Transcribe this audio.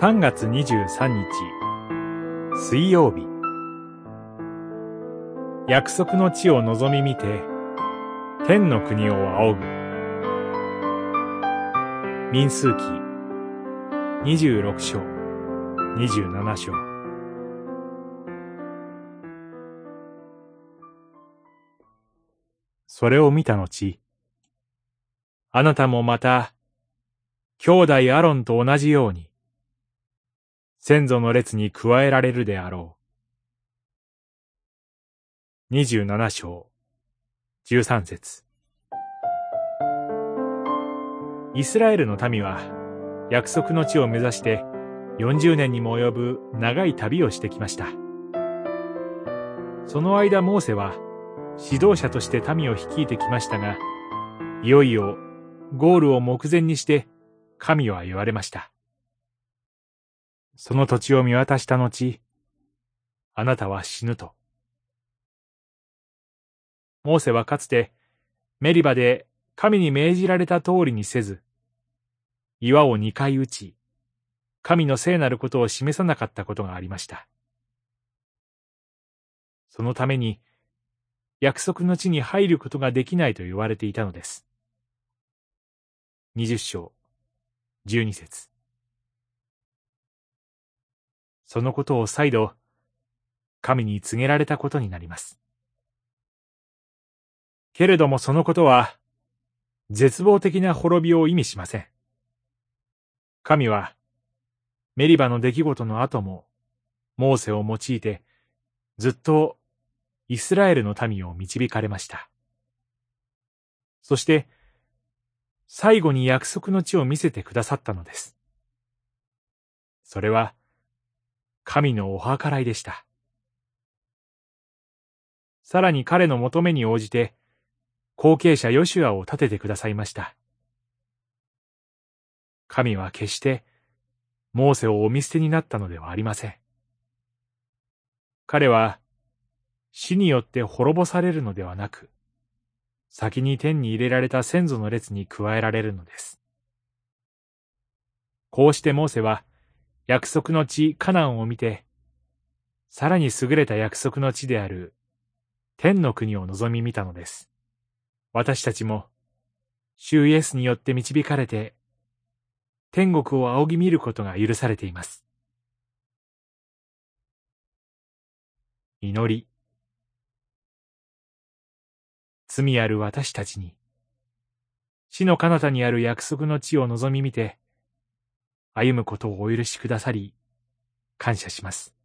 3月23日。水曜日。約束の地を望み見て天の国を仰ぐ。民数記。26章。27章。それを見た後あなたもまた兄弟アロンと同じように、先祖の列に加えられるであろう。二十七章、十三節。イスラエルの民は、約束の地を目指して40年にも及ぶ長い旅をしてきました。その間モーセは指導者として民を率いてきましたが、いよいよゴールを目前にして神は言われました。その土地を見渡した後、あなたは死ぬと。モーセはかつてメリバで神に命じられた通りにせず、岩を二回打ち、神の聖なることを示さなかったことがありました。そのために、約束の地に入ることができないと言われていたのです。二十章十二節そのことを再度、神に告げられたことになります。けれどもそのことは、絶望的な滅びを意味しません。神は、メリバの出来事の後も、モーセを用いて、ずっとイスラエルの民を導かれました。そして、最後に約束の地を見せてくださったのです。それは、神のお計らいでした。さらに彼の求めに応じて、後継者ヨシュアを立ててくださいました。神は決して、モーセをお見捨てになったのではありません。彼は、死によって滅ぼされるのではなく、先に天に入れられた先祖の列に加えられるのです。こうしてモーセは約束の地カナンを見て、さらに優れた約束の地である天の国を望み見たのです。私たちも、主イエスによって導かれて、天国を仰ぎ見ることが許されています。祈り。罪ある私たちに、死の彼方にある約束の地を望み見て、歩むことをお許しくださり、感謝します。